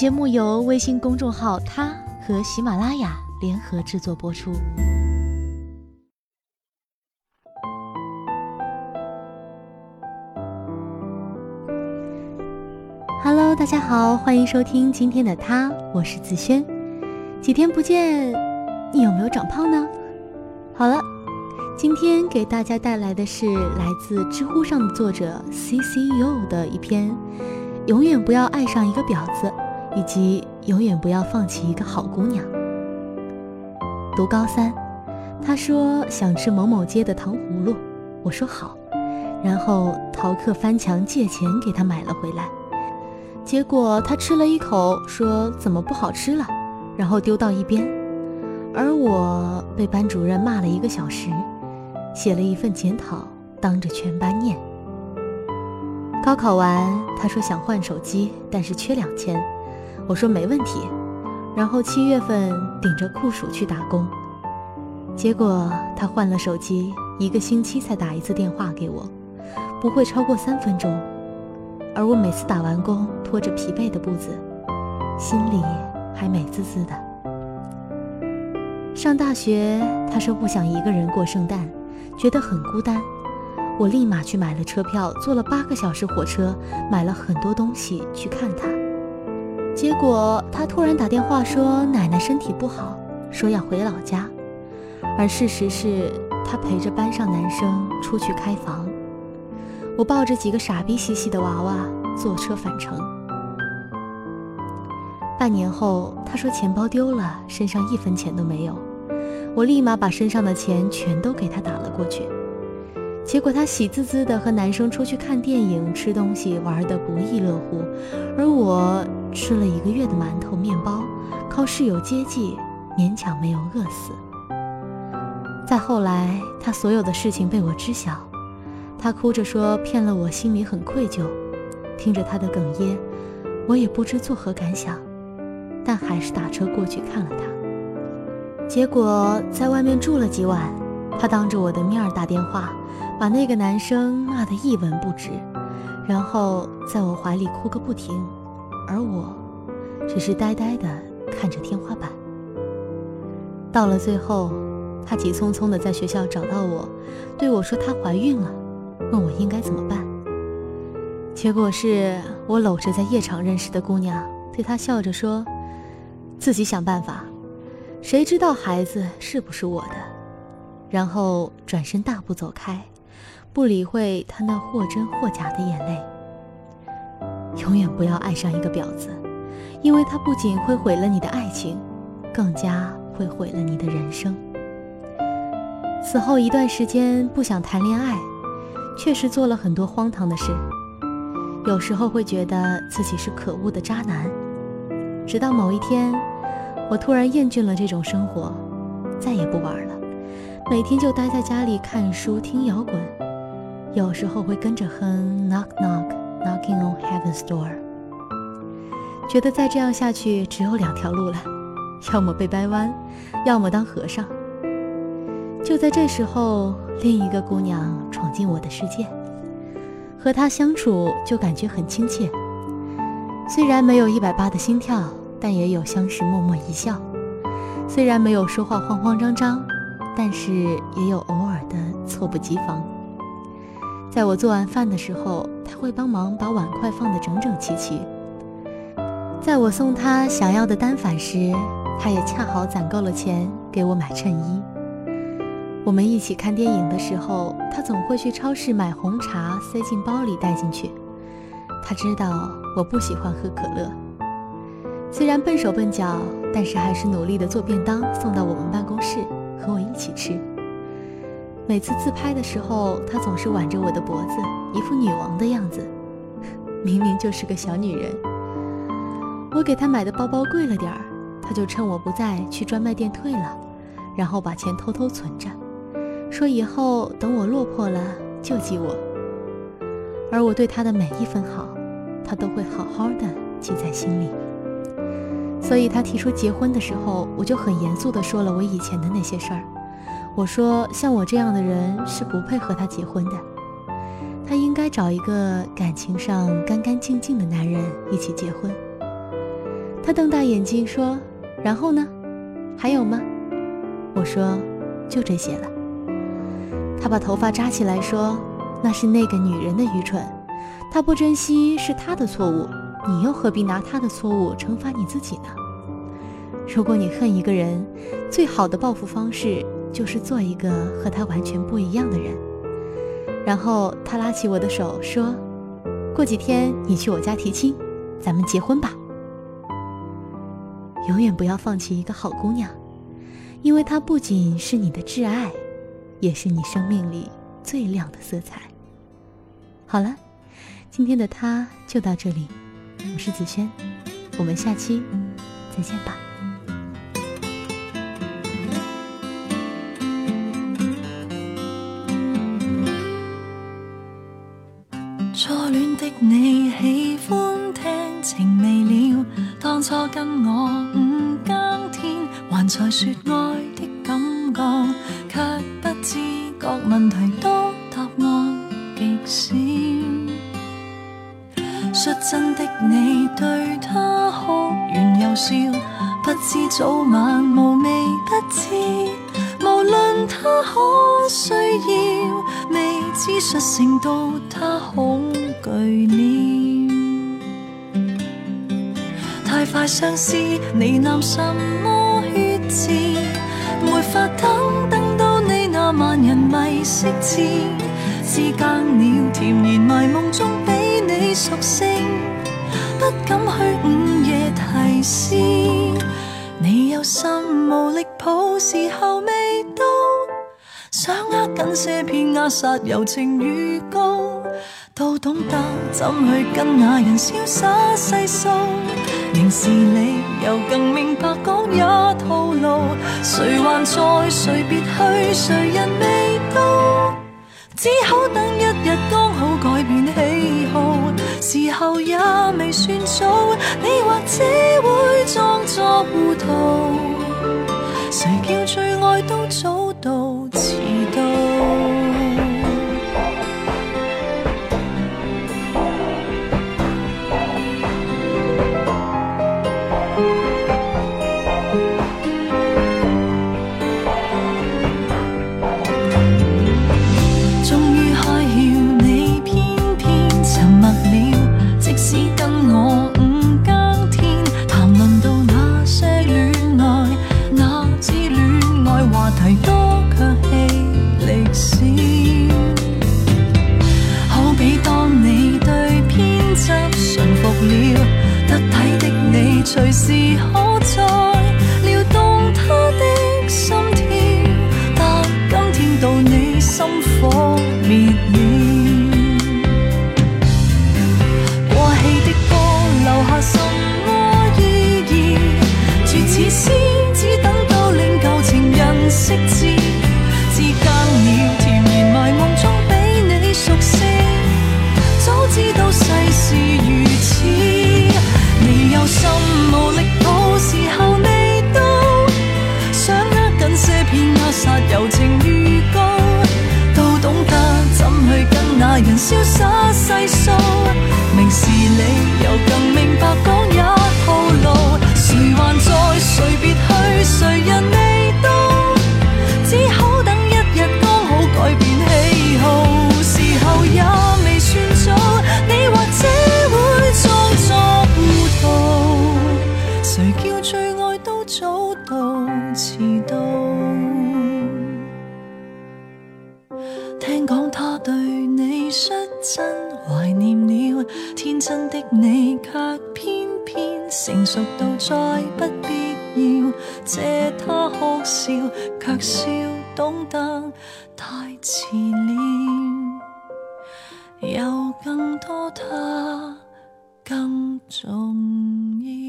节目由微信公众号“他”和喜马拉雅联合制作播出。Hello，大家好，欢迎收听今天的他，我是子轩。几天不见，你有没有长胖呢？好了，今天给大家带来的是来自知乎上的作者 C C U 的一篇：永远不要爱上一个婊子。以及永远不要放弃一个好姑娘。读高三，他说想吃某某街的糖葫芦，我说好，然后逃课翻墙借钱给他买了回来。结果他吃了一口，说怎么不好吃了，然后丢到一边。而我被班主任骂了一个小时，写了一份检讨，当着全班念。高考完，他说想换手机，但是缺两千。我说没问题，然后七月份顶着酷暑去打工，结果他换了手机，一个星期才打一次电话给我，不会超过三分钟，而我每次打完工，拖着疲惫的步子，心里还美滋滋的。上大学，他说不想一个人过圣诞，觉得很孤单，我立马去买了车票，坐了八个小时火车，买了很多东西去看他。结果他突然打电话说奶奶身体不好，说要回老家，而事实是他陪着班上男生出去开房，我抱着几个傻逼兮兮的娃娃坐车返程。半年后他说钱包丢了，身上一分钱都没有，我立马把身上的钱全都给他打了过去。结果他喜滋滋的和男生出去看电影、吃东西，玩得不亦乐乎，而我吃了一个月的馒头、面包，靠室友接济，勉强没有饿死。再后来，他所有的事情被我知晓，他哭着说骗了我，心里很愧疚。听着他的哽咽，我也不知作何感想，但还是打车过去看了他。结果在外面住了几晚，他当着我的面儿打电话。把那个男生骂得一文不值，然后在我怀里哭个不停，而我只是呆呆地看着天花板。到了最后，他急匆匆地在学校找到我，对我说她怀孕了，问我应该怎么办。结果是我搂着在夜场认识的姑娘，对她笑着说：“自己想办法，谁知道孩子是不是我的？”然后转身大步走开。不理会他那或真或假的眼泪。永远不要爱上一个婊子，因为他不仅会毁了你的爱情，更加会毁了你的人生。此后一段时间不想谈恋爱，确实做了很多荒唐的事。有时候会觉得自己是可恶的渣男。直到某一天，我突然厌倦了这种生活，再也不玩了，每天就待在家里看书、听摇滚。有时候会跟着哼 Knock Knock Knocking on Heaven's Door，觉得再这样下去只有两条路了，要么被掰弯，要么当和尚。就在这时候，另一个姑娘闯进我的世界，和她相处就感觉很亲切。虽然没有一百八的心跳，但也有相识默默一笑；虽然没有说话慌慌张张，但是也有偶尔的猝不及防。在我做完饭的时候，会帮忙把碗筷放得整整齐齐。在我送他想要的单反时，他也恰好攒够了钱给我买衬衣。我们一起看电影的时候，他总会去超市买红茶塞进包里带进去。他知道我不喜欢喝可乐，虽然笨手笨脚，但是还是努力的做便当送到我们办公室和我一起吃。每次自拍的时候，她总是挽着我的脖子，一副女王的样子，明明就是个小女人。我给她买的包包贵了点儿，她就趁我不在去专卖店退了，然后把钱偷偷存着，说以后等我落魄了救济我。而我对她的每一分好，她都会好好的记在心里。所以她提出结婚的时候，我就很严肃的说了我以前的那些事儿。我说，像我这样的人是不配和他结婚的，他应该找一个感情上干干净净的男人一起结婚。他瞪大眼睛说：“然后呢？还有吗？”我说：“就这些了。”他把头发扎起来说：“那是那个女人的愚蠢，她不珍惜是她的错误，你又何必拿她的错误惩罚你自己呢？如果你恨一个人，最好的报复方式就是做一个和他完全不一样的人。”然后他拉起我的手说：“过几天你去我家提亲，咱们结婚吧。”永远不要放弃一个好姑娘，因为她不仅是你的挚爱，也是你生命里最亮的色彩。好了，今天的他就到这里，我是子轩，我们下期再见吧。初恋的你喜欢听情未了，当初跟我五更天，还在说爱的感觉，却不知觉问题多，答案极少。率真的你对他哭完又笑，不知早晚无味不知，无论他可需要，未知率成到他恐惧了。太快相思，你喃什么血字？没法等，等到你那万人迷色字，之间了甜言迷梦中比你熟悉，不敢去午夜提示。你有心无力抱，时候未到，想握紧些片扼杀柔情预告，都懂得怎去跟那人潇洒细数。明事理又更明白讲也套路，谁还在？谁别去？谁人未到？只好等一日刚好改变喜好，时候也未算早，你或者潇洒细数。明事理又更明白听讲他对你率真怀念了，天真的你却偏偏成熟到再不必要借他哭笑，却笑懂得太迟了，有更多他更重要。